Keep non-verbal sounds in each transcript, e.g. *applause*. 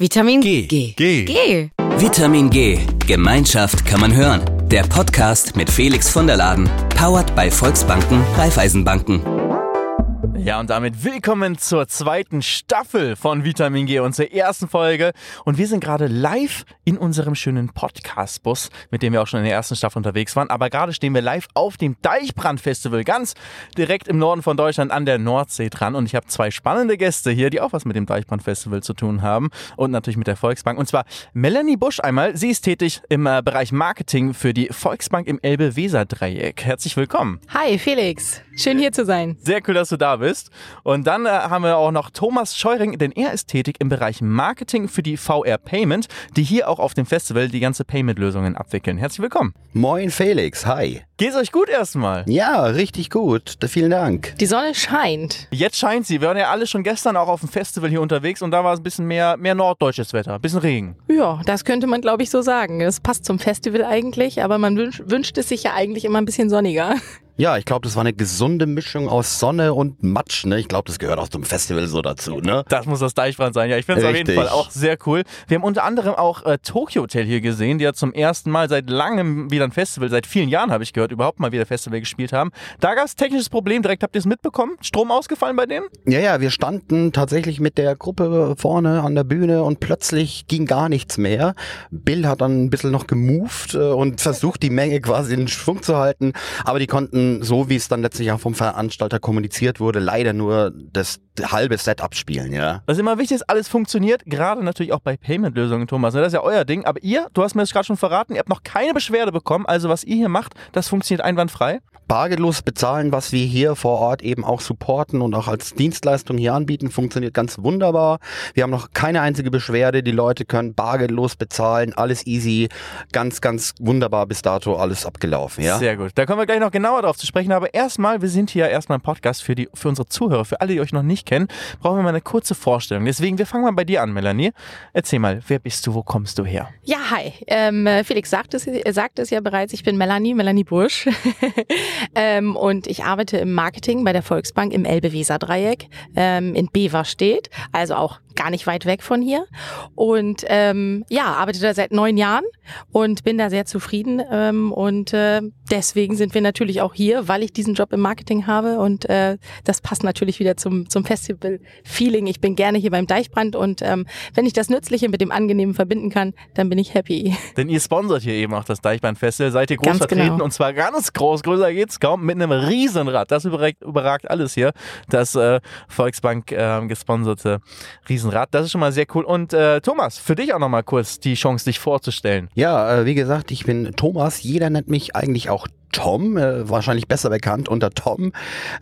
Vitamin G. G. G. G. Vitamin G. Gemeinschaft kann man hören. Der Podcast mit Felix von der Laden. Powered bei Volksbanken, Raiffeisenbanken. Ja, und damit willkommen zur zweiten Staffel von Vitamin G, unserer ersten Folge. Und wir sind gerade live in unserem schönen Podcast-Bus, mit dem wir auch schon in der ersten Staffel unterwegs waren. Aber gerade stehen wir live auf dem Deichbrand-Festival, ganz direkt im Norden von Deutschland an der Nordsee dran. Und ich habe zwei spannende Gäste hier, die auch was mit dem Deichbrand-Festival zu tun haben. Und natürlich mit der Volksbank. Und zwar Melanie Busch einmal. Sie ist tätig im äh, Bereich Marketing für die Volksbank im Elbe-Weser-Dreieck. Herzlich willkommen. Hi Felix, schön hier zu sein. Sehr cool, dass du da bist. Und dann äh, haben wir auch noch Thomas Scheuring, denn er ist tätig im Bereich Marketing für die VR Payment, die hier auch auf dem Festival die ganze Payment-Lösungen abwickeln. Herzlich willkommen. Moin Felix, hi. Geht's euch gut erstmal? Ja, richtig gut. Vielen Dank. Die Sonne scheint. Jetzt scheint sie. Wir waren ja alle schon gestern auch auf dem Festival hier unterwegs und da war es ein bisschen mehr, mehr norddeutsches Wetter, ein bisschen Regen. Ja, das könnte man glaube ich so sagen. Das passt zum Festival eigentlich, aber man wünsch, wünscht es sich ja eigentlich immer ein bisschen sonniger. Ja, ich glaube, das war eine gesunde Mischung aus Sonne und Matsch. Ne? Ich glaube, das gehört auch zum Festival so dazu. Ne? Das muss das Deichbrand sein. Ja, ich finde es auf jeden. Fall auch sehr cool. Wir haben unter anderem auch äh, Tokyo Hotel hier gesehen, die ja zum ersten Mal seit langem wieder ein Festival, seit vielen Jahren habe ich gehört, überhaupt mal wieder Festival gespielt haben. Da gab es technisches Problem, direkt habt ihr es mitbekommen? Strom ausgefallen bei denen? Ja, ja, wir standen tatsächlich mit der Gruppe vorne an der Bühne und plötzlich ging gar nichts mehr. Bill hat dann ein bisschen noch gemoved äh, und versucht, die Menge quasi in Schwung zu halten. Aber die konnten, so wie es dann letztlich auch vom Veranstalter kommuniziert wurde, leider nur das halbe Set abspielen, ja. Ist immer wichtig, dass alles funktioniert, gerade natürlich auch bei Payment-Lösungen, Thomas. ne? Das ist ja euer Ding. Aber ihr, du hast mir das gerade schon verraten, ihr habt noch keine Beschwerde bekommen. Also was ihr hier macht, das funktioniert einwandfrei. bargeldlos bezahlen, was wir hier vor Ort eben auch supporten und auch als Dienstleistung hier anbieten, funktioniert ganz wunderbar. Wir haben noch keine einzige Beschwerde. Die Leute können bargeldlos bezahlen, alles easy, ganz, ganz wunderbar bis dato alles abgelaufen. Ja? Sehr gut. Da kommen wir gleich noch genauer drauf zu sprechen. Aber erstmal, wir sind hier erstmal im Podcast für, die, für unsere Zuhörer, für alle, die euch noch nicht kennen, brauchen wir mal eine kurze Vorstellung. Deswegen, wir fangen mal bei dir an, Melanie. Erzähl mal, wer bist du, wo kommst du her? Ja, hi. Ähm, äh, Felix sagt es, sagt es ja bereits, ich bin Melanie, Melanie Bursch. *laughs* ähm, und ich arbeite im Marketing bei der Volksbank im Elbe-Weser-Dreieck ähm, in Beverstedt, also auch gar nicht weit weg von hier. Und ähm, ja, arbeite da seit neun Jahren und bin da sehr zufrieden. Ähm, und äh, deswegen sind wir natürlich auch hier, weil ich diesen Job im Marketing habe. Und äh, das passt natürlich wieder zum, zum Festival-Feeling. Ich bin gerne hier beim Deichbrand und ähm, wenn ich das Nützliche mit dem Angenehmen verbinden kann, dann bin ich happy. *laughs* Denn ihr sponsert hier eben auch das Deichbrand-Festival, seid ihr groß Ganz vertreten genau. und zwar ganz groß, größer geht's kaum, mit einem Riesenrad. Das überragt, überragt alles hier, das äh, Volksbank äh, gesponserte Riesenrad. Das ist schon mal sehr cool. Und äh, Thomas, für dich auch nochmal kurz die Chance, dich vorzustellen. Ja, äh, wie gesagt, ich bin Thomas. Jeder nennt mich eigentlich auch Tom, äh, wahrscheinlich besser bekannt unter Tom.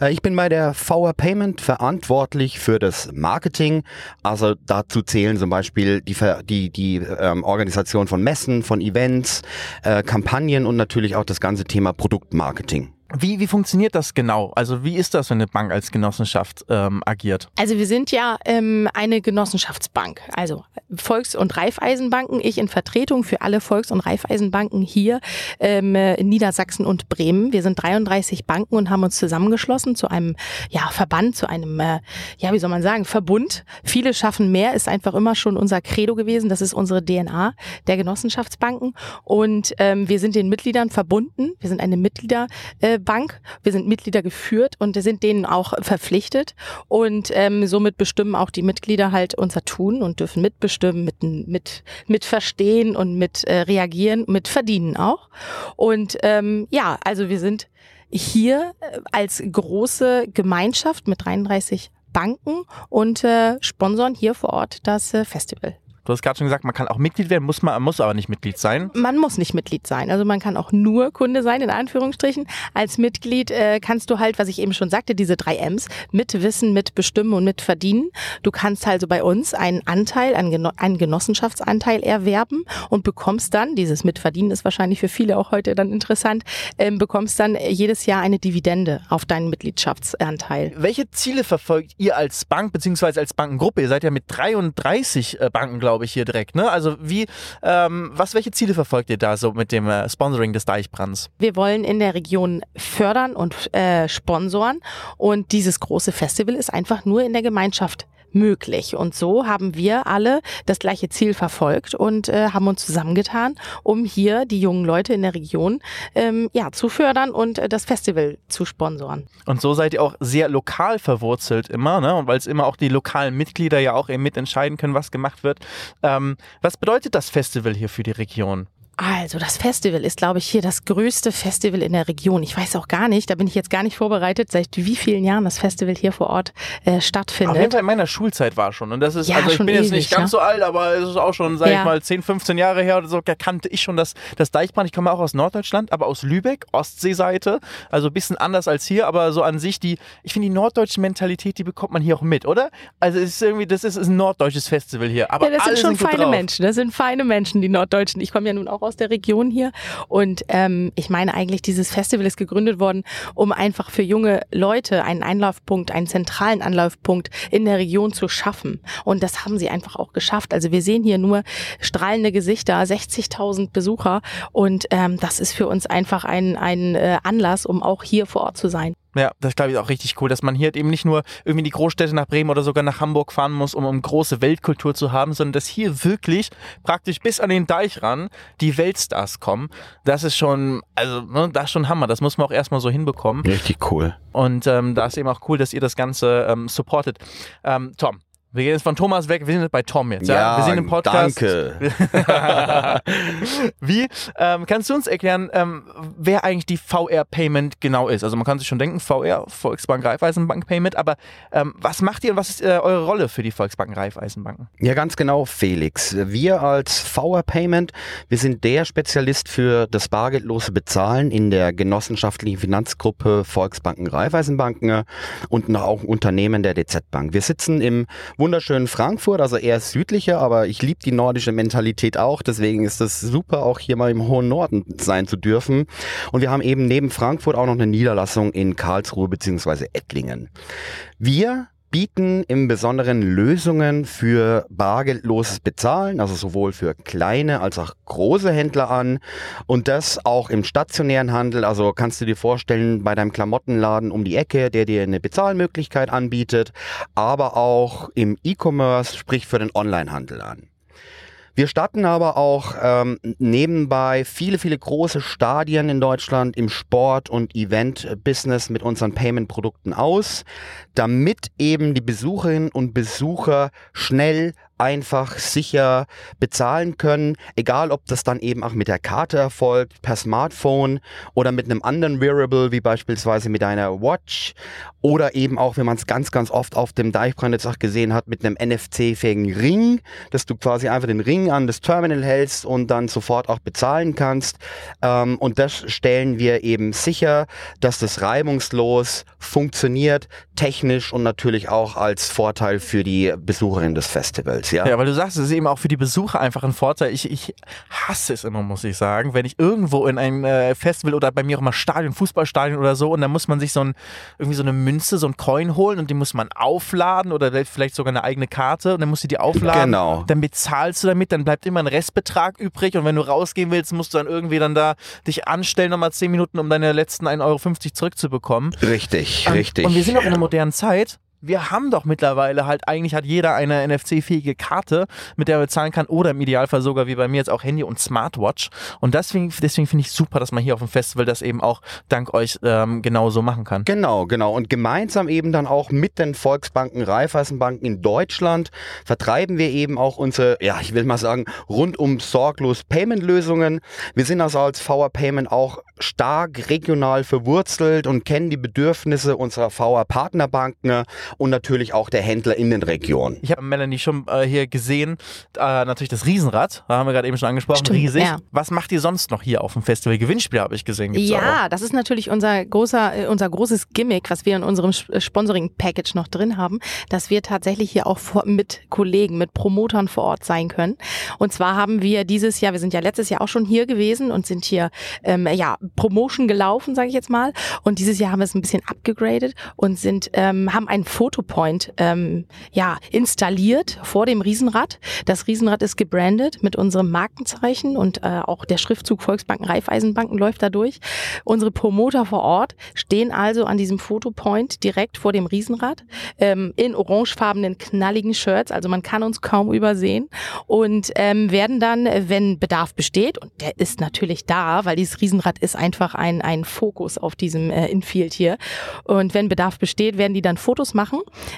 Äh, ich bin bei der VR Payment verantwortlich für das Marketing. Also dazu zählen zum Beispiel die, die, die ähm, Organisation von Messen, von Events, äh, Kampagnen und natürlich auch das ganze Thema Produktmarketing. Wie, wie funktioniert das genau? Also wie ist das, wenn eine Bank als Genossenschaft ähm, agiert? Also wir sind ja ähm, eine Genossenschaftsbank, also Volks- und Raiffeisenbanken. Ich in Vertretung für alle Volks- und Raiffeisenbanken hier ähm, in Niedersachsen und Bremen. Wir sind 33 Banken und haben uns zusammengeschlossen zu einem ja, Verband, zu einem, äh, ja wie soll man sagen, Verbund. Viele schaffen mehr, ist einfach immer schon unser Credo gewesen. Das ist unsere DNA der Genossenschaftsbanken. Und ähm, wir sind den Mitgliedern verbunden. Wir sind eine Mitglieder. Äh, Bank. Wir sind Mitglieder geführt und sind denen auch verpflichtet und ähm, somit bestimmen auch die Mitglieder halt unser Tun und dürfen mitbestimmen, mit, mit, mit verstehen und mit äh, reagieren, mit verdienen auch. Und ähm, ja, also wir sind hier äh, als große Gemeinschaft mit 33 Banken und äh, sponsern hier vor Ort das äh, Festival. Du hast gerade schon gesagt, man kann auch Mitglied werden, muss man muss aber nicht Mitglied sein. Man muss nicht Mitglied sein. Also man kann auch nur Kunde sein, in Anführungsstrichen. Als Mitglied äh, kannst du halt, was ich eben schon sagte, diese drei M's, mit Wissen, mit Bestimmen und mit Verdienen. Du kannst also bei uns einen Anteil, einen, Geno einen Genossenschaftsanteil erwerben und bekommst dann, dieses Mitverdienen ist wahrscheinlich für viele auch heute dann interessant, ähm, bekommst dann jedes Jahr eine Dividende auf deinen Mitgliedschaftsanteil. Welche Ziele verfolgt ihr als Bank beziehungsweise als Bankengruppe? Ihr seid ja mit 33 äh, Banken, glaube ich, hier direkt. Ne? Also wie, ähm, was, welche Ziele verfolgt ihr da so mit dem äh, Sponsoring des Deichbrands? Wir wollen in der Region fördern und äh, sponsoren und dieses große Festival ist einfach nur in der Gemeinschaft möglich. Und so haben wir alle das gleiche Ziel verfolgt und äh, haben uns zusammengetan, um hier die jungen Leute in der Region ähm, ja, zu fördern und äh, das Festival zu sponsoren. Und so seid ihr auch sehr lokal verwurzelt immer, ne? Und weil es immer auch die lokalen Mitglieder ja auch eben mitentscheiden können, was gemacht wird. Ähm, was bedeutet das Festival hier für die Region? Also das Festival ist, glaube ich, hier das größte Festival in der Region. Ich weiß auch gar nicht, da bin ich jetzt gar nicht vorbereitet, seit wie vielen Jahren das Festival hier vor Ort äh, stattfindet. Auf jeden Fall in meiner Schulzeit war schon. Und das ist, Ja, also ich bin jetzt ewig, nicht ganz ja. so alt, aber es ist auch schon, sag Ja. ich mal, 10, 15 Jahre her oder so, da kannte ich schon das, das Deichbrand. Ich komme auch aus Norddeutschland, aber aus Lübeck, Ostseeseite. Also ein bisschen anders als hier, aber so an sich, die, ich finde die norddeutsche Mentalität, die bekommt man hier auch mit, oder? Also es ist irgendwie, das ist, ist ein norddeutsches Festival hier. Aber ja, das alle sind schon gut feine drauf. Menschen. Das sind feine Menschen, die Norddeutschen. Ich komme ja nun auch aus der Region hier. Und ähm, ich meine eigentlich, dieses Festival ist gegründet worden, um einfach für junge Leute einen Einlaufpunkt, einen zentralen Anlaufpunkt in der Region zu schaffen. Und das haben sie einfach auch geschafft. Also wir sehen hier nur strahlende Gesichter, 60.000 Besucher. Und ähm, das ist für uns einfach ein, ein äh, Anlass, um auch hier vor Ort zu sein. Ja, das glaube ich auch richtig cool, dass man hier halt eben nicht nur irgendwie in die Großstädte nach Bremen oder sogar nach Hamburg fahren muss, um, um große Weltkultur zu haben, sondern dass hier wirklich praktisch bis an den Deich ran die Weltstars kommen. Das ist schon, also ne, das ist schon Hammer. Das muss man auch erstmal so hinbekommen. Richtig cool. Und ähm, da ist eben auch cool, dass ihr das Ganze ähm, supportet. Ähm, Tom, wir gehen jetzt von Thomas weg, wir sind jetzt bei Tom jetzt. Ja, wir sind im Podcast. danke. *laughs* Wie? Ähm, kannst du uns erklären, ähm, wer eigentlich die VR Payment genau ist? Also man kann sich schon denken, VR, Volksbank Raiffeisenbank Payment, aber ähm, was macht ihr und was ist äh, eure Rolle für die Volksbanken Raiffeisenbanken? Ja, ganz genau, Felix. Wir als VR Payment, wir sind der Spezialist für das bargeldlose Bezahlen in der genossenschaftlichen Finanzgruppe Volksbanken Raiffeisenbanken und auch Unternehmen der DZ Bank. Wir sitzen im wunderschönen Frankfurt, also eher südlicher, aber ich liebe die nordische Mentalität auch, deswegen ist es super, auch hier mal im hohen Norden sein zu dürfen. Und wir haben eben neben Frankfurt auch noch eine Niederlassung in Karlsruhe beziehungsweise Ettlingen. Wir bieten im Besonderen Lösungen für bargeldloses Bezahlen, also sowohl für kleine als auch große Händler an und das auch im stationären Handel. Also kannst du dir vorstellen, bei deinem Klamottenladen um die Ecke, der dir eine Bezahlmöglichkeit anbietet, aber auch im E-Commerce, sprich für den Onlinehandel an. Wir statten aber auch ähm, nebenbei viele, viele große Stadien in Deutschland im Sport- und Event-Business mit unseren Payment-Produkten aus, damit eben die Besucherinnen und Besucher schnell einfach sicher bezahlen können, egal ob das dann eben auch mit der Karte erfolgt, per Smartphone oder mit einem anderen Wearable, wie beispielsweise mit einer Watch oder eben auch, wenn man es ganz, ganz oft auf dem Deichbrand jetzt auch gesehen hat, mit einem NFC-fähigen Ring, dass du quasi einfach den Ring an das Terminal hältst und dann sofort auch bezahlen kannst. Ähm, und das stellen wir eben sicher, dass das reibungslos funktioniert, technisch und natürlich auch als Vorteil für die Besucherin des Festivals. Ja, Ja, weil du sagst, es ist eben auch für die Besucher einfach ein Vorteil. Ich, ich hasse es immer, muss ich sagen, wenn ich irgendwo in ein äh, Festival oder bei mir auch mal Stadion, Fußballstadion oder so und dann muss man sich so ein, irgendwie so eine Münze, so ein Coin holen und die muss man aufladen oder vielleicht sogar eine eigene Karte und dann musst du die aufladen. Genau. Dann bezahlst du damit, dann bleibt immer ein Restbetrag übrig und wenn du rausgehen willst, musst du dann irgendwie dann da dich anstellen, nochmal 10 Minuten, um deine letzten 1,50 Euro zurückzubekommen. richtig, Und- richtig. Und wir sind auch in einer modernen Zeit. Wir haben doch mittlerweile halt, eigentlich hat jeder eine NFC-fähige Karte, mit der er bezahlen kann oder im Idealfall sogar wie bei mir jetzt auch Handy und Smartwatch. Und deswegen, deswegen finde ich super, dass man hier auf dem Festival das eben auch dank euch ähm, genauso machen kann. Genau, genau. Und gemeinsam eben dann auch mit den Volksbanken, Raiffeisenbanken in Deutschland vertreiben wir eben auch unsere, ja, ich will mal sagen, rundum sorglos Payment-Lösungen. Wir sind also als VR Payment auch stark regional verwurzelt und kennen die Bedürfnisse unserer VR-Partnerbanken und natürlich auch der Händler in den Regionen. Ich habe Melanie schon äh, hier gesehen, äh, natürlich das Riesenrad, da haben wir gerade eben schon angesprochen, Stimmt, riesig. ja. Was macht ihr sonst noch hier auf dem Festival? Gewinnspiele habe ich gesehen. Gibt's auch. Ja, das ist natürlich unser großer, äh, unser großes Gimmick, was wir in unserem äh, Sponsoring-Package noch drin haben, dass wir tatsächlich hier auch vor, mit Kollegen, mit Promotern vor Ort sein können. Und zwar haben wir dieses Jahr, wir sind ja letztes Jahr auch schon hier gewesen und sind hier ähm, ja Promotion gelaufen, sage ich jetzt mal. Und dieses Jahr haben wir es ein bisschen abgegradet und sind ähm, haben einen Fotopoint ähm, ja, installiert vor dem Riesenrad. Das Riesenrad ist gebrandet mit unserem Markenzeichen und äh, auch der Schriftzug Volksbanken, Raiffeisenbanken läuft da durch. Unsere Promoter vor Ort stehen also an diesem Fotopoint direkt vor dem Riesenrad ähm, in orangefarbenen, knalligen Shirts. Also man kann uns kaum übersehen und ähm, werden dann, wenn Bedarf besteht, und der ist natürlich da, weil dieses Riesenrad ist einfach ein, ein Fokus auf diesem äh, Infield hier. Und wenn Bedarf besteht, werden die dann Fotos machen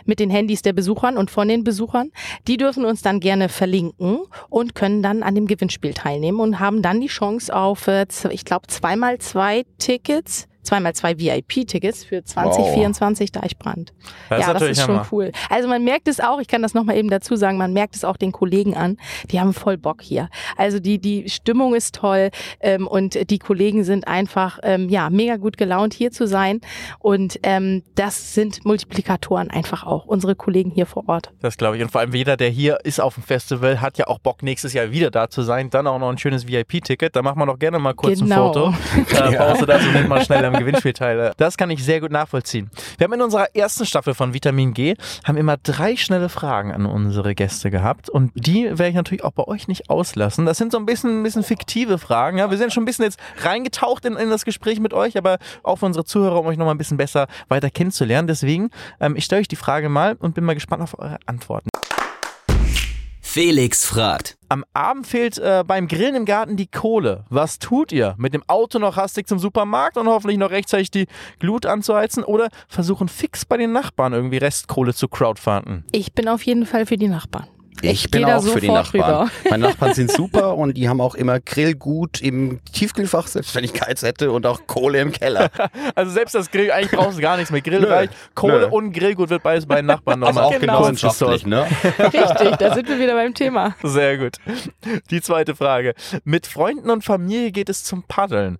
mit den Handys der Besuchern und von den Besuchern. Die dürfen uns dann gerne verlinken und können dann an dem Gewinnspiel teilnehmen und haben dann die Chance auf, äh, ich glaube, zweimal zwei Tickets zweimal zwei VIP-Tickets für 2024 wow. Deichbrand. Das ja, das ist schon Hammer. cool. Also man merkt es auch, ich kann das nochmal eben dazu sagen, man merkt es auch den Kollegen an, die haben voll Bock hier. Also die, die Stimmung ist toll ähm, und die Kollegen sind einfach ähm, ja mega gut gelaunt hier zu sein und ähm, das sind Multiplikatoren einfach auch, unsere Kollegen hier vor Ort. Das glaube ich und vor allem jeder, der hier ist auf dem Festival, hat ja auch Bock nächstes Jahr wieder da zu sein, dann auch noch ein schönes VIP-Ticket, da machen wir doch gerne mal kurz genau. ein Foto. *laughs* Äh, ja. Brauchst du das und nicht mal schnell am Gewinnspiel teile. Das kann ich sehr gut nachvollziehen. Wir haben in unserer ersten Staffel von Vitamin G haben immer drei schnelle Fragen an unsere Gäste gehabt und die werde ich natürlich auch bei euch nicht auslassen. Das sind so ein bisschen, ein bisschen fiktive Fragen. Ja? Wir sind schon ein bisschen jetzt reingetaucht in, in das Gespräch mit euch, aber auch für unsere Zuhörer, um euch noch mal ein bisschen besser weiter kennenzulernen. Deswegen, ähm, ich stelle euch die Frage mal und bin mal gespannt auf eure Antworten. Felix fragt. Am Abend fehlt äh, beim Grillen im Garten die Kohle. Was tut ihr? Mit dem Auto noch hastig zum Supermarkt und hoffentlich noch rechtzeitig die Glut anzuheizen oder versuchen fix bei den Nachbarn irgendwie Restkohle zu crowdfunden? Ich bin auf jeden Fall für die Nachbarn. Ich, ich bin auch für die Nachbarn. Rüber. Meine Nachbarn sind *laughs* super und die haben auch immer Grillgut im Tiefkühlfach, selbst wenn ich Geiz hätte und auch Kohle im Keller. *laughs* Also selbst das Grill, eigentlich brauchst du gar nichts mehr. Grill reicht. Kohle Nö. und Grillgut wird beides bei den Nachbarn nochmal. Also auch genau. genossenschaftlich, ne? *laughs* Richtig, da sind wir wieder beim Thema. Sehr gut. Die zweite Frage. Mit Freunden und Familie geht es zum Paddeln.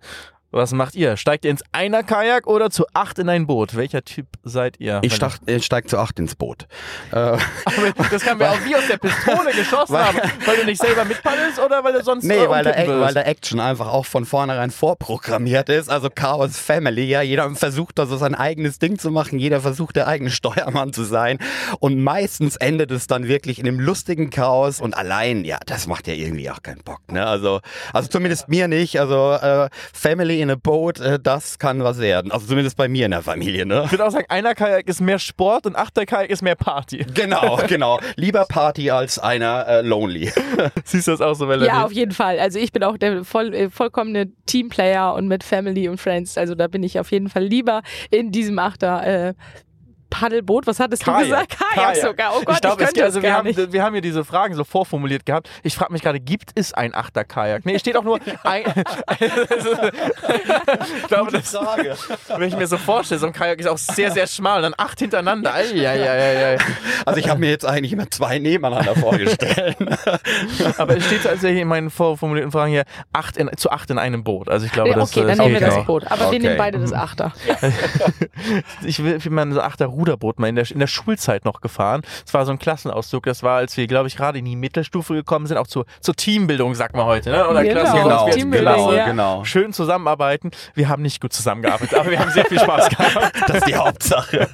Was macht ihr? Steigt ihr ins Einer-Kajak oder zu acht in ein Boot? Welcher Typ seid ihr? Ich steig, ich steig zu acht ins Boot. *laughs* Äh, das kann mir auch wie aus der Pistole geschossen weil, haben. Weil du nicht selber mitpaddelst oder weil du sonst Nee, weil der, weil der Action einfach auch von vornherein vorprogrammiert ist. Also Chaos Family, ja. Jeder versucht da so sein eigenes Ding zu machen. Jeder versucht der eigene Steuermann zu sein. Und meistens endet es dann wirklich in einem lustigen Chaos. Und allein, ja, das macht ja irgendwie auch keinen Bock. Ne? Also, also zumindest mir nicht. Also äh, Family in a Boat, äh, das kann was werden. Also zumindest bei mir in der Familie. Ne? Ich würde auch sagen, einer Kajak ist mehr Sport und achter Kajak ist mehr Party. Genau, *laughs* genau. Lieber Party als einer äh, Lonely. *laughs* Siehst du das auch so, Melanie? Ja, auf jeden Fall. Also ich bin auch der voll, äh, vollkommene Teamplayer und mit Family und Friends. Also da bin ich auf jeden Fall lieber in diesem Achter. Äh, Paddelboot, was hattest Kajak. du gesagt? Kajak, Kajak, sogar. Oh Gott, ich, glaub, ich könnte also wir haben, nicht. wir haben hier diese Fragen so vorformuliert gehabt. Ich frage mich gerade, gibt es ein Achter-Kajak? Nee, steht auch nur *laughs* ein. ich glaube, das, Frage. wenn ich mir so vorstelle, so ein Kajak ist auch sehr, sehr schmal und dann acht hintereinander. Ei, ei, ei, also ich habe mir jetzt eigentlich immer zwei nebeneinander vorgestellt. *laughs* Aber es steht also hier in meinen vorformulierten Fragen hier acht in, zu acht in einem Boot. Also ich glaube, okay, das Okay, dann nehmen wir das Boot. Aber okay. wir nehmen beide das Achter. *laughs* ich will, wie man so Achter Ruderboot mal in der, in der Schulzeit noch gefahren. Es war so ein Klassenausdruck. Das war, als wir, glaube ich, gerade in die Mittelstufe gekommen sind, auch zur, zur Teambildung, sagt man heute. Ne? Oder genau, genau, genau, ja. genau. Schön zusammenarbeiten. Wir haben nicht gut zusammengearbeitet, aber wir haben sehr viel Spaß gehabt. *laughs* Das ist die Hauptsache.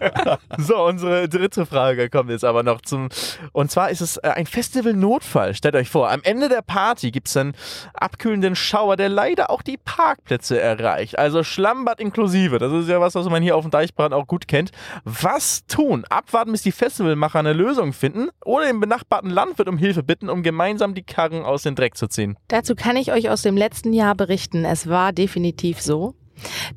so, unsere dritte Frage kommt jetzt aber noch zum. Und zwar ist es äh, ein Festival-Notfall. Stellt euch vor, am Ende der Party gibt es einen abkühlenden Schauer, der leider auch die Parkplätze erreicht. Also Schlammbad inklusive. Das ist ja was, was man hier auf dem Deichbrand auch gut kennt. Was tun? Abwarten, bis die Festivalmacher eine Lösung finden oder den benachbarten Landwirt um Hilfe bitten, um gemeinsam die Karren aus dem Dreck zu ziehen? Dazu kann ich euch aus dem letzten Jahr berichten. Es war definitiv so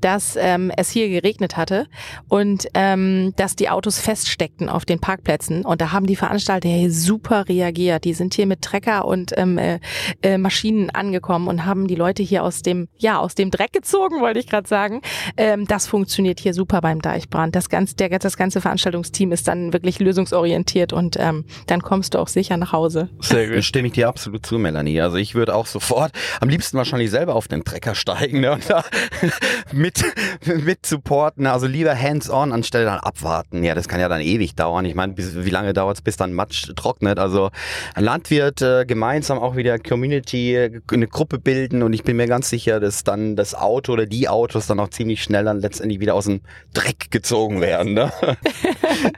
dass ähm, es hier geregnet hatte und ähm, dass die Autos feststeckten auf den Parkplätzen. Und da haben die Veranstalter hier super reagiert. Die sind hier mit Trecker und ähm, äh, äh, Maschinen angekommen und haben die Leute hier aus dem, ja, aus dem Dreck gezogen, wollte ich gerade sagen. Ähm, das funktioniert hier super beim Deichbrand. Das ganze, der, das ganze Veranstaltungsteam ist dann wirklich lösungsorientiert und ähm, dann kommst du auch sicher nach Hause. Sehr gut. Stimme ich dir absolut zu, Melanie. Also ich würde auch sofort am liebsten wahrscheinlich selber auf den Trecker steigen ne? und da mit, mit supporten. Also lieber hands-on anstelle dann abwarten. Ja, das kann ja dann ewig dauern. Ich meine, wie lange dauert es, bis dann Matsch trocknet? Also Landwirt äh, gemeinsam auch wieder Community, äh, eine Gruppe bilden und ich bin mir ganz sicher, dass dann das Auto oder die Autos dann auch ziemlich schnell dann letztendlich wieder aus dem Dreck gezogen werden. Ne?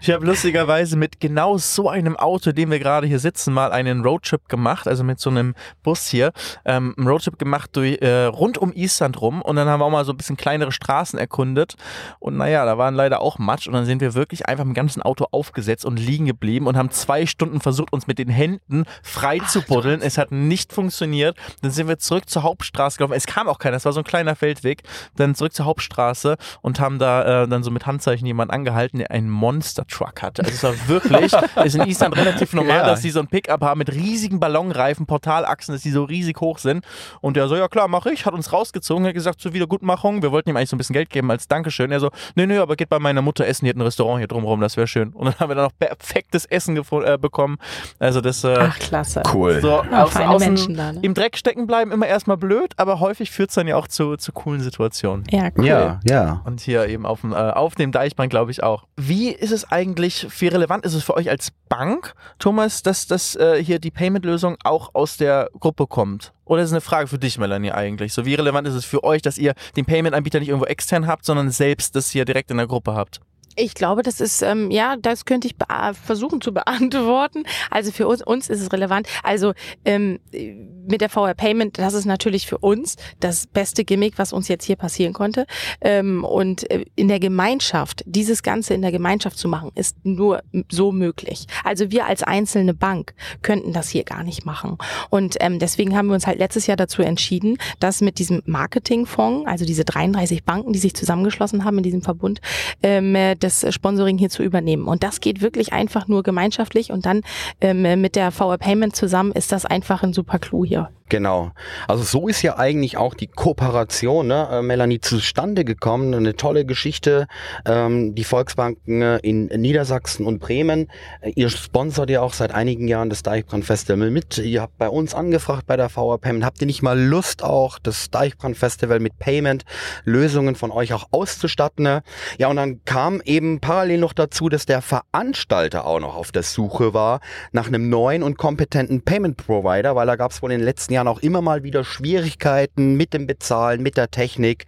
ich habe lustigerweise mit genau so einem Auto, dem wir gerade hier sitzen, mal einen Roadtrip gemacht, also mit so einem Bus hier, ähm, einen Roadtrip gemacht durch, äh, rund um Island rum und dann haben wir auch mal so bisschen kleinere Straßen erkundet und naja, da waren leider auch Matsch und dann sind wir wirklich einfach im ganzen Auto aufgesetzt und liegen geblieben und haben zwei Stunden versucht, uns mit den Händen frei Ach, zu buddeln. Es hat nicht funktioniert. Dann sind wir zurück zur Hauptstraße gelaufen. Es kam auch keiner, es war so ein kleiner Feldweg. Dann zurück zur Hauptstraße und haben da äh, dann so mit Handzeichen jemanden angehalten, der einen Monster-Truck hatte. Also es war wirklich, *laughs* ist in Island relativ normal, ja. dass die so ein Pickup haben mit riesigen Ballonreifen, Portalachsen, dass die so riesig hoch sind. Und der so, ja klar, mache ich, hat uns rausgezogen, hat gesagt, zur Wiedergutmachung, wir wollten ihm eigentlich so ein bisschen Geld geben als Dankeschön. Er so, nee, nee, aber geht bei meiner Mutter essen, hier hat ein Restaurant hier drumherum, das wäre schön. Und dann haben wir dann noch perfektes Essen äh, bekommen. Also das. Äh, Ach, klasse. Cool. So, ja, aus, außen da, ne? Im Dreck stecken bleiben immer erstmal blöd, aber häufig führt es dann ja auch zu, zu coolen Situationen. Ja, cool. Ja, ja. Und hier eben auf dem, äh, auf dem Deichbrand, glaube ich, auch. Wie ist es eigentlich, wie relevant ist es für euch als Bank, Thomas, dass, dass äh, hier die Payment-Lösung auch aus der Gruppe kommt? Oder ist es eine Frage für dich, Melanie, eigentlich? So, wie relevant ist es für euch, dass ihr den Payment-Anbieter nicht irgendwo extern habt, sondern selbst das hier direkt in der Gruppe habt? Ich glaube, das ist, ähm, ja, das könnte ich versuchen zu beantworten. Also für uns, uns ist es relevant. Also ähm, mit der VR Payment, das ist natürlich für uns das beste Gimmick, was uns jetzt hier passieren konnte. Ähm, und äh, in der Gemeinschaft, dieses Ganze in der Gemeinschaft zu machen, ist nur so möglich. Also wir als einzelne Bank könnten das hier gar nicht machen. Und ähm, deswegen haben wir uns halt letztes Jahr dazu entschieden, dass mit diesem Marketingfonds, also diese 33 Banken, die sich zusammengeschlossen haben in diesem Verbund, ähm, das Sponsoring hier zu übernehmen. Und das geht wirklich einfach nur gemeinschaftlich und dann ähm, mit der VR Payment zusammen ist das einfach ein super Clou hier. Genau. Also so ist ja eigentlich auch die Kooperation, ne, äh, Melanie, zustande gekommen. Eine tolle Geschichte. Ähm, die Volksbanken äh, in Niedersachsen und Bremen. Äh, ihr sponsert ja auch seit einigen Jahren das Deichbrand Festival mit. Ihr habt bei uns angefragt bei der VR Payment. Habt ihr nicht mal Lust auch, das Deichbrand Festival mit Payment Lösungen von euch auch auszustatten? Ne? Ja, und dann kam eben parallel noch dazu, dass der Veranstalter auch noch auf der Suche war nach einem neuen und kompetenten Payment Provider, weil da gab es wohl in den letzten Jahren Jahren auch immer mal wieder Schwierigkeiten mit dem Bezahlen, mit der Technik.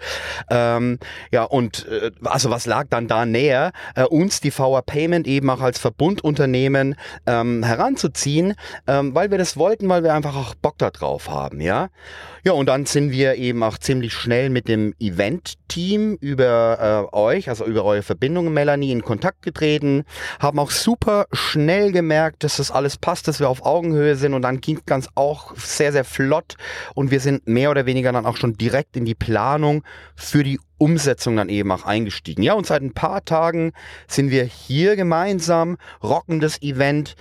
Ähm, ja, und äh, also was lag dann da näher, äh, uns die VR Payment eben auch als Verbundunternehmen ähm, heranzuziehen, ähm, weil wir das wollten, weil wir einfach auch Bock da drauf haben, ja. Ja, und dann sind wir eben auch ziemlich schnell mit dem Event-Team über äh, euch, also über eure Verbindung, Melanie, in Kontakt getreten, haben auch super schnell gemerkt, dass das alles passt, dass wir auf Augenhöhe sind und dann ging ganz auch sehr, sehr flott und wir sind mehr oder weniger dann auch schon direkt in die Planung für die Umsetzung dann eben auch eingestiegen. Ja, und seit ein paar Tagen sind wir hier gemeinsam, rocken das Event,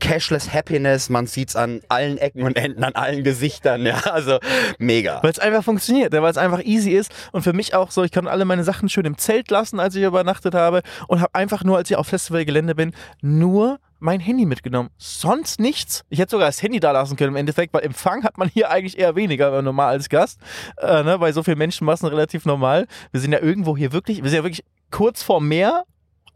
Cashless Happiness, man sieht's an allen Ecken und Enden, an allen Gesichtern, ja, also mega. Weil es einfach funktioniert, weil es einfach easy ist und für mich auch so, ich kann alle meine Sachen schön im Zelt lassen, als ich übernachtet habe und habe einfach nur, als ich auf Festivalgelände bin, nur mein Handy mitgenommen. Sonst nichts. Ich hätte sogar das Handy da lassen können im Endeffekt, weil Empfang hat man hier eigentlich eher weniger, wenn normal als Gast. Äh, ne? Bei so vielen Menschenmassen relativ normal. Wir sind ja irgendwo hier wirklich, wir sind ja wirklich kurz vor Meer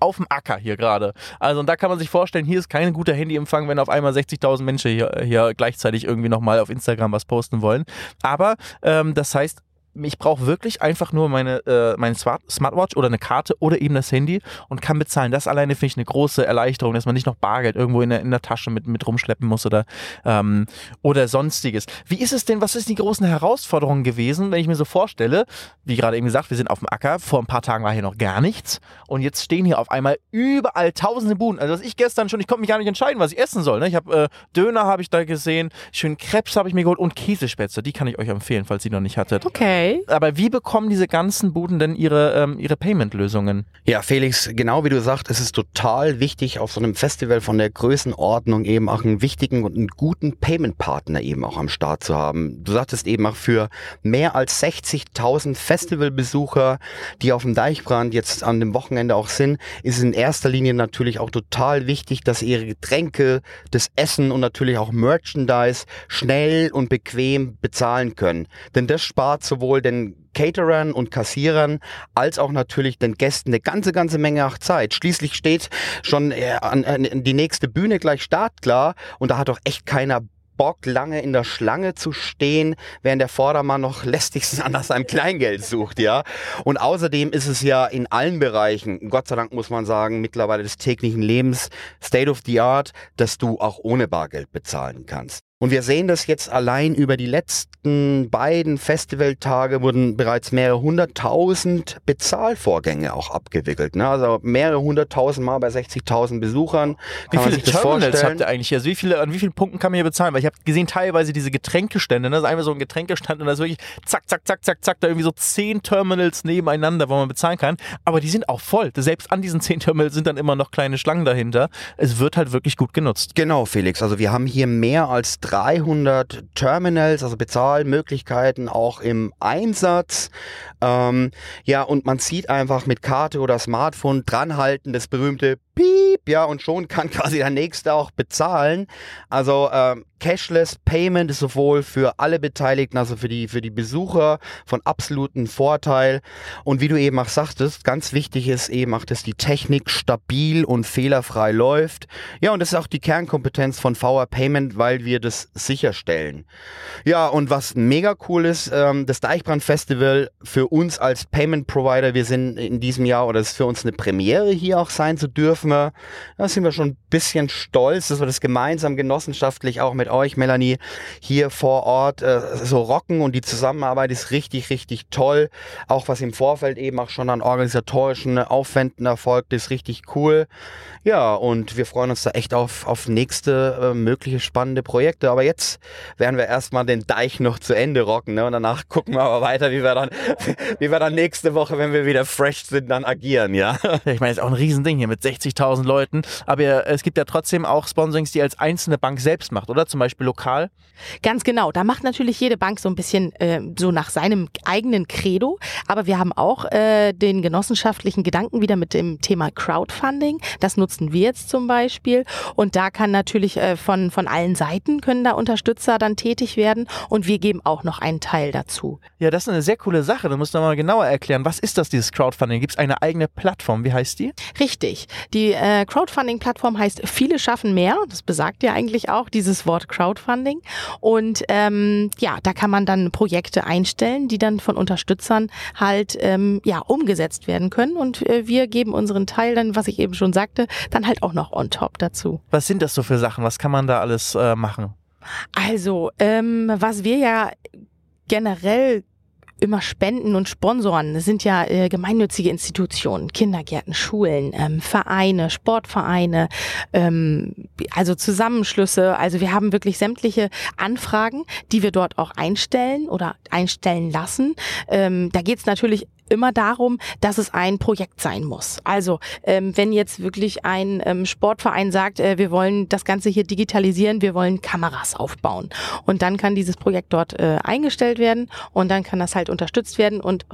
auf dem Acker hier gerade. Also und da kann man sich vorstellen, hier ist kein guter Handyempfang, wenn auf einmal 60.000 Menschen hier, hier gleichzeitig irgendwie nochmal auf Instagram was posten wollen. Aber ähm, das heißt, ich brauche wirklich einfach nur meine, äh, meine Smart Smartwatch oder eine Karte oder eben das Handy und kann bezahlen. Das alleine finde ich eine große Erleichterung, dass man nicht noch Bargeld irgendwo in der, in der Tasche mit, mit rumschleppen muss oder, ähm, oder sonstiges. Wie ist es denn, was ist die großen Herausforderungen gewesen, wenn ich mir so vorstelle, wie gerade eben gesagt, wir sind auf dem Acker, vor ein paar Tagen war hier noch gar nichts und jetzt stehen hier auf einmal überall tausende Buden. Also was ich gestern schon, ich konnte mich gar nicht entscheiden, was ich essen soll. Ne? Ich habe äh, Döner habe ich da gesehen, schön Krebs habe ich mir geholt und Käsespätzle, die kann ich euch empfehlen, falls ihr noch nicht hattet. Okay. Okay. Aber wie bekommen diese ganzen Buden denn ihre, ähm, ihre Payment-Lösungen? Ja, Felix, genau wie du sagst, es ist total wichtig, auf so einem Festival von der Größenordnung eben auch einen wichtigen und einen guten Payment-Partner eben auch am Start zu haben. Du sagtest eben auch für mehr als 60.000 Festivalbesucher, die auf dem Deichbrand jetzt an dem Wochenende auch sind, ist es in erster Linie natürlich auch total wichtig, dass ihre Getränke, das Essen und natürlich auch Merchandise schnell und bequem bezahlen können. Denn das spart sowohl sowohl den Caterern und Kassierern als auch natürlich den Gästen eine ganze, ganze Menge Zeit. Schließlich steht schon äh, an, an die nächste Bühne gleich startklar und da hat doch echt keiner Bock, lange in der Schlange zu stehen, während der Vordermann noch *laughs* lästigst nach seinem Kleingeld sucht, ja. Und außerdem ist es ja in allen Bereichen, Gott sei Dank muss man sagen, mittlerweile des täglichen Lebens, State of the Art, dass du auch ohne Bargeld bezahlen kannst. Und wir sehen das jetzt allein über die letzten beiden Festivaltage wurden bereits mehrere hunderttausend Bezahlvorgänge auch abgewickelt. Ne? Also mehrere hunderttausend Mal bei 60.000 Besuchern. Wie viele Terminals habt ihr eigentlich? Also wie viele, an wie vielen Punkten kann man hier bezahlen? Weil ich habe gesehen teilweise diese Getränkestände, ne? das ist einfach so ein Getränkestand und da ist wirklich zack, zack, zack, zack, zack, da irgendwie so zehn Terminals nebeneinander, wo man bezahlen kann. Aber die sind auch voll. Selbst an diesen zehn Terminals sind dann immer noch kleine Schlangen dahinter. Es wird halt wirklich gut genutzt. Genau, Felix. Also wir haben hier mehr als 300 Terminals, also Bezahlmöglichkeiten auch im Einsatz. Ähm, ja, und man sieht einfach mit Karte oder Smartphone dranhalten, das berühmte Piep, ja, und schon kann *laughs* quasi der Nächste auch bezahlen. Also ähm, Cashless Payment ist sowohl für alle Beteiligten, also für die, für die Besucher von absolutem Vorteil. Und wie du eben auch sagtest, ganz wichtig ist eben auch, dass die Technik stabil und fehlerfrei läuft. Ja, und das ist auch die Kernkompetenz von VR Payment, weil wir das sicherstellen. Ja, und was mega cool ist, ähm, das Deichbrand Festival für uns als Payment Provider, wir sind in diesem Jahr, oder es ist für uns eine Premiere hier auch sein zu dürfen. Da sind wir schon ein bisschen stolz, dass wir das gemeinsam genossenschaftlich auch mit euch, Melanie, hier vor Ort äh, so rocken und die Zusammenarbeit ist richtig, richtig toll. Auch was im Vorfeld eben auch schon an organisatorischen Aufwänden erfolgt, ist richtig cool. Ja, und wir freuen uns da echt auf, auf nächste äh, mögliche spannende Projekte. Aber jetzt werden wir erstmal den Deich noch zu Ende rocken ne? und danach gucken wir aber weiter, wie wir dann, *laughs* wie wir dann nächste Woche, wenn wir wieder fresh sind, dann agieren, ja. *laughs* Ich meine, es ist auch ein Riesending hier mit 60.000 Leuten, aber es gibt ja trotzdem auch Sponsorings, die als einzelne Bank selbst macht, oder? Zum Beispiel lokal? Ganz genau. Da macht natürlich jede Bank so ein bisschen äh, so nach seinem eigenen Credo. Aber wir haben auch äh, den genossenschaftlichen Gedanken wieder mit dem Thema Crowdfunding. Das nutzen wir jetzt zum Beispiel. Und da kann natürlich äh, von, von allen Seiten können da Unterstützer dann tätig werden. Und wir geben auch noch einen Teil dazu. Ja, das ist eine sehr coole Sache. Da musst du mal genauer erklären. Was ist das, dieses Crowdfunding? Gibt es eine eigene Plattform? Wie heißt die? Richtig. Die äh, Crowdfunding-Plattform heißt Viele schaffen mehr. Das besagt ja eigentlich auch dieses Wort Crowdfunding. Und ähm, ja, da kann man dann Projekte einstellen, die dann von Unterstützern halt ähm, ja umgesetzt werden können. Und äh, wir geben unseren Teil dann, was ich eben schon sagte, dann halt auch noch on top dazu. Was sind das so für Sachen? Was kann man da alles äh, machen? Also, ähm, was wir ja generell immer Spenden und Sponsoren. Das sind ja äh, gemeinnützige Institutionen, Kindergärten, Schulen, ähm, Vereine, Sportvereine, ähm, also Zusammenschlüsse. Also wir haben wirklich sämtliche Anfragen, die wir dort auch einstellen oder einstellen lassen. Ähm, da geht es natürlich immer darum, dass es ein Projekt sein muss. Also ähm, wenn jetzt wirklich ein ähm, Sportverein sagt, äh, wir wollen das Ganze hier digitalisieren, wir wollen Kameras aufbauen und dann kann dieses Projekt dort äh, eingestellt werden und dann kann das halt unterstützt werden und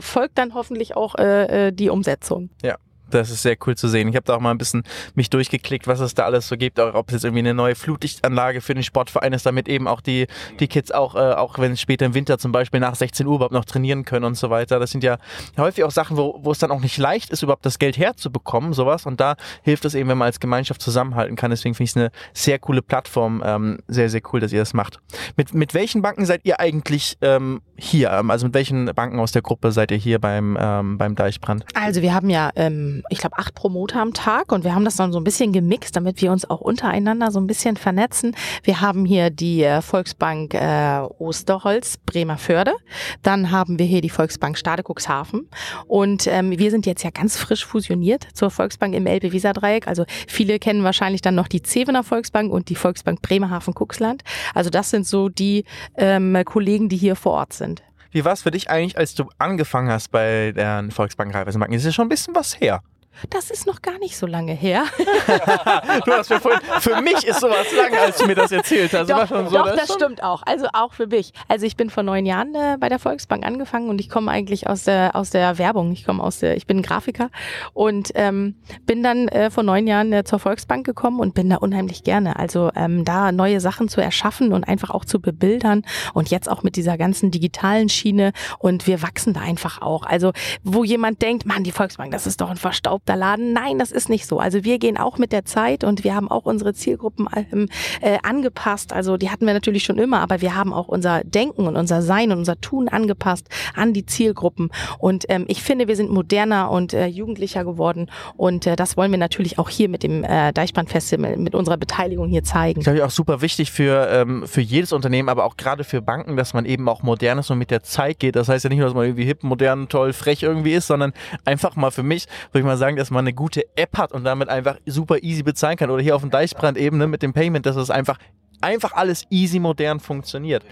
folgt dann hoffentlich auch äh, äh die Umsetzung. Ja, das ist sehr cool zu sehen. Ich habe da auch mal ein bisschen mich durchgeklickt, was es da alles so gibt, auch ob es jetzt irgendwie eine neue Flutlichtanlage für den Sportverein ist, damit eben auch die, die Kids auch, äh, auch wenn es später im Winter zum Beispiel nach 16 Uhr überhaupt noch trainieren können und so weiter. Das sind ja häufig auch Sachen, wo, wo es dann auch nicht leicht ist, überhaupt das Geld herzubekommen, sowas. Und da hilft es eben, wenn man als Gemeinschaft zusammenhalten kann. Deswegen finde ich es eine sehr coole Plattform. Ähm, sehr, sehr cool, dass ihr das macht. Mit, mit welchen Banken seid ihr eigentlich ähm, hier? Also mit welchen Banken aus der Gruppe seid ihr hier beim, ähm, beim Deichbrand? Also wir haben ja ähm, ich glaube, acht Promoter am Tag und wir haben das dann so ein bisschen gemixt, damit wir uns auch untereinander so ein bisschen vernetzen. Wir haben hier die äh, Volksbank äh, Osterholz Bremerförde, dann haben wir hier die Volksbank Stade Cuxhaven und ähm, wir sind jetzt ja ganz frisch fusioniert zur Volksbank im Elbe-Weser-Dreieck. Also viele kennen wahrscheinlich dann noch die Zevener Volksbank und die Volksbank Bremerhaven-Cuxland. Also das sind so die ähm, Kollegen, die hier vor Ort sind. Wie war es für dich eigentlich, als du angefangen hast bei der Volksbank Raiffeisenbank? Das ist ja schon ein bisschen was her. Das ist noch gar nicht so lange her. *laughs* du hast mir vorhin, für mich ist sowas lang, als du mir das erzählt hast. Doch, so, doch das, das stimmt auch. Also auch für mich. Also ich bin vor neun Jahren äh, bei der Volksbank angefangen und ich komme eigentlich aus der, aus der Werbung. Ich komme aus der, ich bin Grafiker und ähm, bin dann äh, vor neun Jahren äh, zur Volksbank gekommen und bin da unheimlich gerne. Also ähm, da neue Sachen zu erschaffen und einfach auch zu bebildern und jetzt auch mit dieser ganzen digitalen Schiene und wir wachsen da einfach auch. Also wo jemand denkt, Mann, die Volksbank, das ist doch ein verstaubter Laden. Nein, das ist nicht so. Also wir gehen auch mit der Zeit und wir haben auch unsere Zielgruppen ähm, äh, angepasst. Also die hatten wir natürlich schon immer, aber wir haben auch unser Denken und unser Sein und unser Tun angepasst an die Zielgruppen. Und ähm, ich finde, wir sind moderner und äh, jugendlicher geworden und äh, das wollen wir natürlich auch hier mit dem äh, Deichbrand-Festival, mit unserer Beteiligung hier zeigen. Ich glaube, auch super wichtig für, ähm, für jedes Unternehmen, aber auch gerade für Banken, dass man eben auch modern ist und mit der Zeit geht. Das heißt ja nicht nur, dass man irgendwie hip, modern, toll, frech irgendwie ist, sondern einfach mal für mich, würde ich mal sagen, dass man eine gute App hat und damit einfach super easy bezahlen kann. Oder hier auf dem Deichbrand-Ebene mit dem Payment, dass es einfach einfach alles easy modern funktioniert.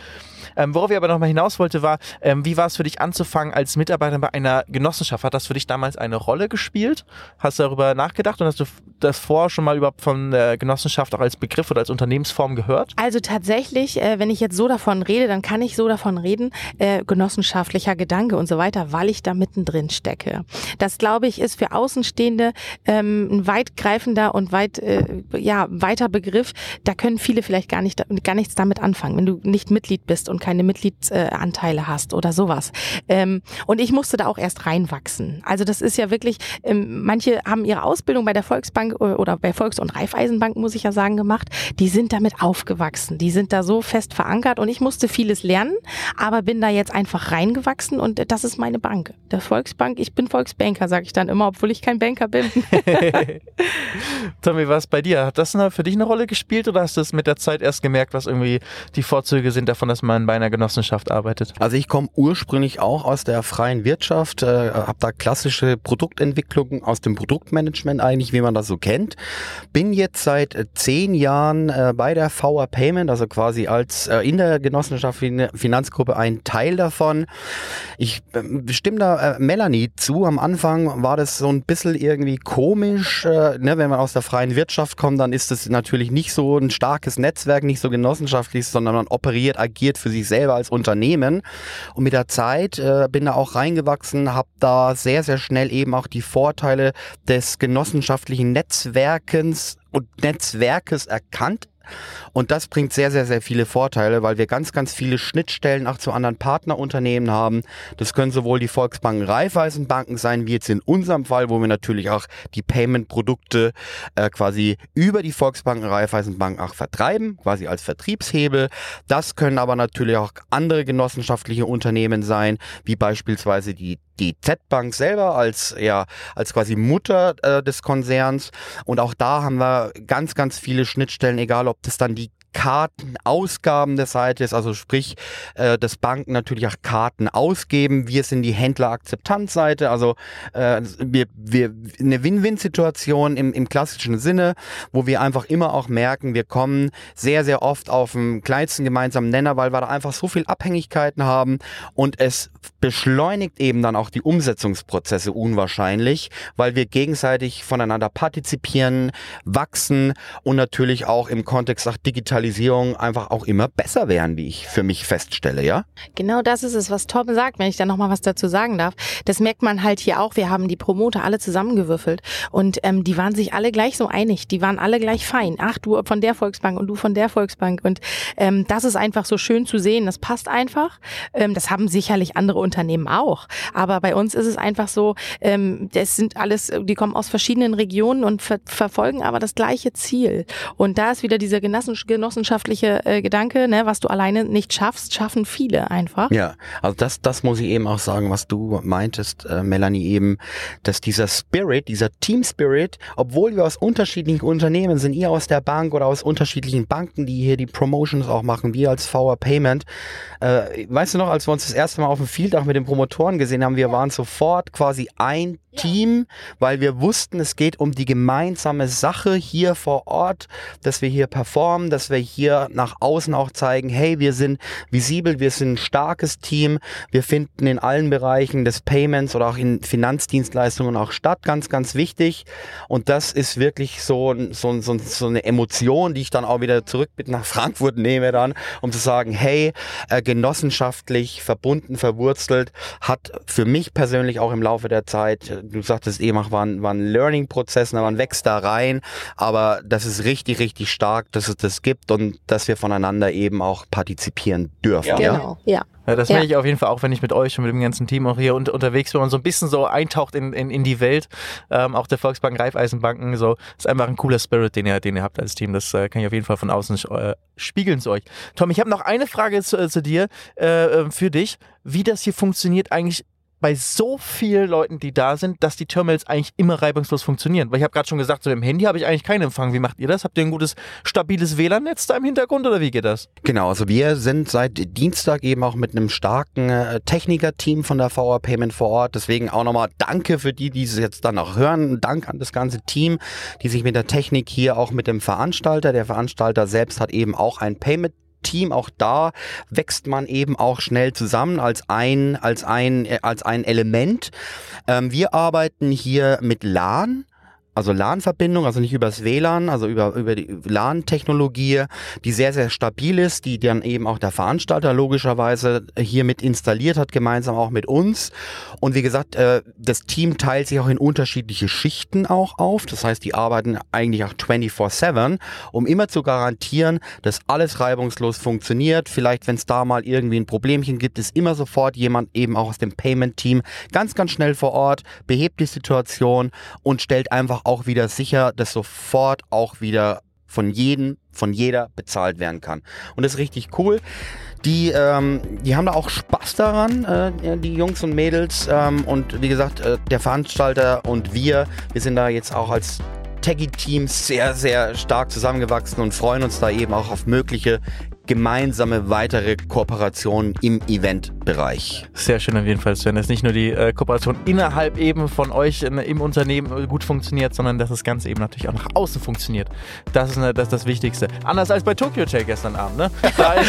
Ähm, worauf ich aber nochmal hinaus wollte, war, ähm, wie war es für dich anzufangen als Mitarbeiter bei einer Genossenschaft? Hat das für dich damals eine Rolle gespielt? Hast du darüber nachgedacht und hast du das vorher schon mal überhaupt von der Genossenschaft auch als Begriff oder als Unternehmensform gehört? Also tatsächlich, äh, wenn ich jetzt so davon rede, dann kann ich so davon reden, äh, genossenschaftlicher Gedanke und so weiter, weil ich da mittendrin stecke. Das glaube ich ist für Außenstehende ähm, ein weitgreifender und weit äh, ja weiter Begriff. Da können viele vielleicht gar nicht gar nichts damit anfangen, wenn du nicht Mitglied bist und keine Mitgliedsanteile hast oder sowas. Ähm, und ich musste da auch erst reinwachsen. Also das ist ja wirklich, ähm, manche haben ihre Ausbildung bei der Volksbank oder bei Volks- und Raiffeisenbank, muss ich ja sagen, gemacht. Die sind damit aufgewachsen. Die sind da so fest verankert und ich musste vieles lernen, aber bin da jetzt einfach reingewachsen und das ist meine Bank. Der Volksbank, ich bin Volksbanker, sage ich dann immer, obwohl ich kein Banker bin. *laughs* Tommy, was bei dir? Hat das für dich eine Rolle gespielt oder hast du es mit der Zeit erst gemerkt, was irgendwie die Vorzüge sind davon, dass man bei einer Genossenschaft arbeitet? Also ich komme ursprünglich auch aus der freien Wirtschaft, äh, habe da klassische Produktentwicklung aus dem Produktmanagement eigentlich, wie man das so kennt. Bin jetzt seit äh, zehn Jahren äh, bei der VR Payment, also quasi als äh, in der Genossenschaft Finanzgruppe ein Teil davon. Ich äh, stimme da äh, Melanie zu. Am Anfang war das so ein bisschen irgendwie komisch. Äh, ne? Wenn man aus der freien Wirtschaft kommt, dann ist das natürlich nicht so ein starkes Netzwerk, nicht so genossenschaftlich, sondern man operiert, agiert für sich selber als Unternehmen. Und mit der Zeit äh, bin da auch reingewachsen, habe da sehr, sehr schnell eben auch die Vorteile des genossenschaftlichen Netzwerkens und Netzwerkes erkannt und das bringt sehr, sehr, sehr viele Vorteile, weil wir ganz, ganz viele Schnittstellen auch zu anderen Partnerunternehmen haben. Das können sowohl die Volksbanken, Raiffeisenbanken sein, wie jetzt in unserem Fall, wo wir natürlich auch die Payment-Produkte äh, quasi über die Volksbanken, Raiffeisenbanken auch vertreiben, quasi als Vertriebshebel. Das können aber natürlich auch andere genossenschaftliche Unternehmen sein, wie beispielsweise die die Z-Bank selber als ja als quasi Mutter äh, des Konzerns. Und auch da haben wir ganz ganz viele Schnittstellen, egal ob das dann die Kartenausgaben der Seite ist, also sprich, äh, dass Banken natürlich auch Karten ausgeben. Wir sind die Händlerakzeptanzseite, also äh, wir, wir eine Win-Win-Situation im, im klassischen Sinne, wo wir einfach immer auch merken, wir kommen sehr, sehr oft auf den kleinsten gemeinsamen Nenner, weil wir da einfach so viel Abhängigkeiten haben und es beschleunigt eben dann auch die Umsetzungsprozesse unwahrscheinlich, weil wir gegenseitig voneinander partizipieren, wachsen und natürlich auch im Kontext auch Digitalisierung Digitalisierung einfach auch immer besser werden, wie ich für mich feststelle, ja? Genau das ist es, was Torben sagt, wenn ich da nochmal was dazu sagen darf. Das merkt man halt hier auch. Wir haben die Promoter alle zusammengewürfelt und ähm, die waren sich alle gleich so einig. Die waren alle gleich fein. Ach, du von der Volksbank und du von der Volksbank. Und ähm, das ist einfach so schön zu sehen. Das passt einfach. Ähm, das haben sicherlich andere Unternehmen auch. Aber bei uns ist es einfach so, ähm, das sind alles, die kommen aus verschiedenen Regionen und ver verfolgen aber das gleiche Ziel. Und da ist wieder dieser Genossen genossenschaftliche äh, Gedanke, ne, was du alleine nicht schaffst, schaffen viele einfach. Ja, also das, das muss ich eben auch sagen, was du meintest, äh, Melanie, eben, dass dieser Spirit, dieser Team Spirit, obwohl wir aus unterschiedlichen Unternehmen sind, ihr aus der Bank oder aus unterschiedlichen Banken, die hier die Promotions auch machen, wir als VR Payment, äh, weißt du noch, als wir uns das erste Mal auf dem Field auch mit den Promotoren gesehen haben, wir waren sofort quasi ein Team, weil wir wussten, es geht um die gemeinsame Sache hier vor Ort, dass wir hier performen, dass wir hier nach außen auch zeigen, hey, wir sind visibel, wir sind ein starkes Team, wir finden in allen Bereichen des Payments oder auch in Finanzdienstleistungen auch statt, ganz, ganz wichtig. Und das ist wirklich so, so, so, so eine Emotion, die ich dann auch wieder zurück mit nach Frankfurt nehme dann, um zu sagen, hey, äh, genossenschaftlich verbunden, verwurzelt, hat für mich persönlich auch im Laufe der Zeit, äh, du sagtest eben, war ein, war ein Learning-Prozess, ne, man wächst da rein, aber das ist richtig, richtig stark, dass es das gibt und dass wir voneinander eben auch partizipieren dürfen. Ja. Genau, ja. Ja, das ja. ich auf jeden Fall auch, wenn ich mit euch und mit dem ganzen Team auch hier unter, unterwegs bin und so ein bisschen so eintaucht in, in, in die Welt, ähm, auch der Volksbank, Raiffeisenbanken, so, ist einfach ein cooler Spirit, den ihr, den ihr habt als Team. Das äh, kann ich auf jeden Fall von außen äh, spiegeln zu euch. Tom, ich habe noch eine Frage zu, äh, zu dir, äh, äh, für dich, wie das hier funktioniert eigentlich bei so vielen Leuten, die da sind, dass die Terminals eigentlich immer reibungslos funktionieren. Weil ich habe gerade schon gesagt, so im Handy habe ich eigentlich keinen Empfang. Wie macht ihr das? Habt ihr ein gutes, stabiles WLAN-Netz da im Hintergrund oder wie geht das? Genau, also wir sind seit Dienstag eben auch mit einem starken äh, Techniker-Team von der VR Payment vor Ort. Deswegen auch nochmal Danke für die, die es jetzt dann auch hören. Dank an das ganze Team, die sich mit der Technik hier auch mit dem Veranstalter, der Veranstalter selbst hat eben auch ein Payment Team, auch da wächst man eben auch schnell zusammen als ein, als ein, äh, als ein Element. Ähm, wir arbeiten hier mit LAN also LAN-Verbindung, also nicht übers WLAN, also über, über die LAN-Technologie, die sehr, sehr stabil ist, die dann eben auch der Veranstalter logischerweise hier mit installiert hat, gemeinsam auch mit uns. Und wie gesagt, äh, das Team teilt sich auch in unterschiedliche Schichten auch auf. Das heißt, die arbeiten eigentlich auch 24-7, um immer zu garantieren, dass alles reibungslos funktioniert. Vielleicht, wenn es da mal irgendwie ein Problemchen gibt, ist immer sofort jemand eben auch aus dem Payment-Team ganz, ganz schnell vor Ort, behebt die Situation und stellt einfach auch wieder sicher, dass sofort auch wieder von jedem, von jeder bezahlt werden kann. Und das ist richtig cool. Die, ähm, die haben da auch Spaß daran, äh, die Jungs und Mädels. Ähm, und wie gesagt, äh, der Veranstalter und wir, wir sind da jetzt auch als Taggy-Team sehr, sehr stark zusammengewachsen und freuen uns da eben auch auf mögliche gemeinsame weitere Kooperationen im Eventbereich. Sehr schön auf jeden Fall, Sven, dass nicht nur die äh, Kooperation innerhalb eben von euch in, im Unternehmen gut funktioniert, sondern dass das Ganze eben natürlich auch nach außen funktioniert. Das ist, ne, das, ist das Wichtigste. Anders als bei Tokyo Tech gestern Abend, ne? *laughs* Da, äh,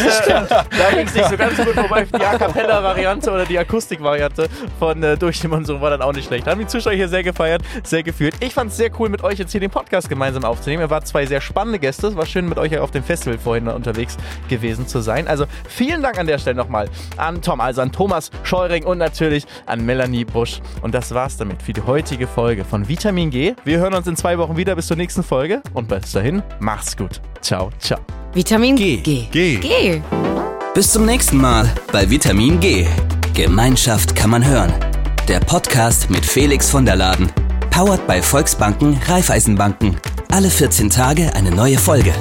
da ging es nicht so ganz gut vorbei. Die A Cappella-Variante oder die Akustik-Variante von äh, Durchstimmen und so war dann auch nicht schlecht. Haben die Zuschauer hier sehr gefeiert, sehr gefühlt. Ich fand es sehr cool, mit euch jetzt hier den Podcast gemeinsam aufzunehmen. Ihr wart zwei sehr spannende Gäste. Es war schön, mit euch auf dem Festival vorhin unterwegs gewesen zu sein. Also vielen Dank an der Stelle nochmal an Tom, also an Thomas Scheuring und natürlich an Melanie Busch. Und das war's damit für die heutige Folge von Vitamin G. Wir hören uns in zwei Wochen wieder bis zur nächsten Folge und bis dahin, macht's gut. Ciao, ciao. Vitamin G. G. G. G. Bis zum nächsten Mal bei Vitamin G. Gemeinschaft kann man hören. Der Podcast mit Felix von der Laden. Powered bei Volksbanken, Raiffeisenbanken. Alle 14 Tage eine neue Folge.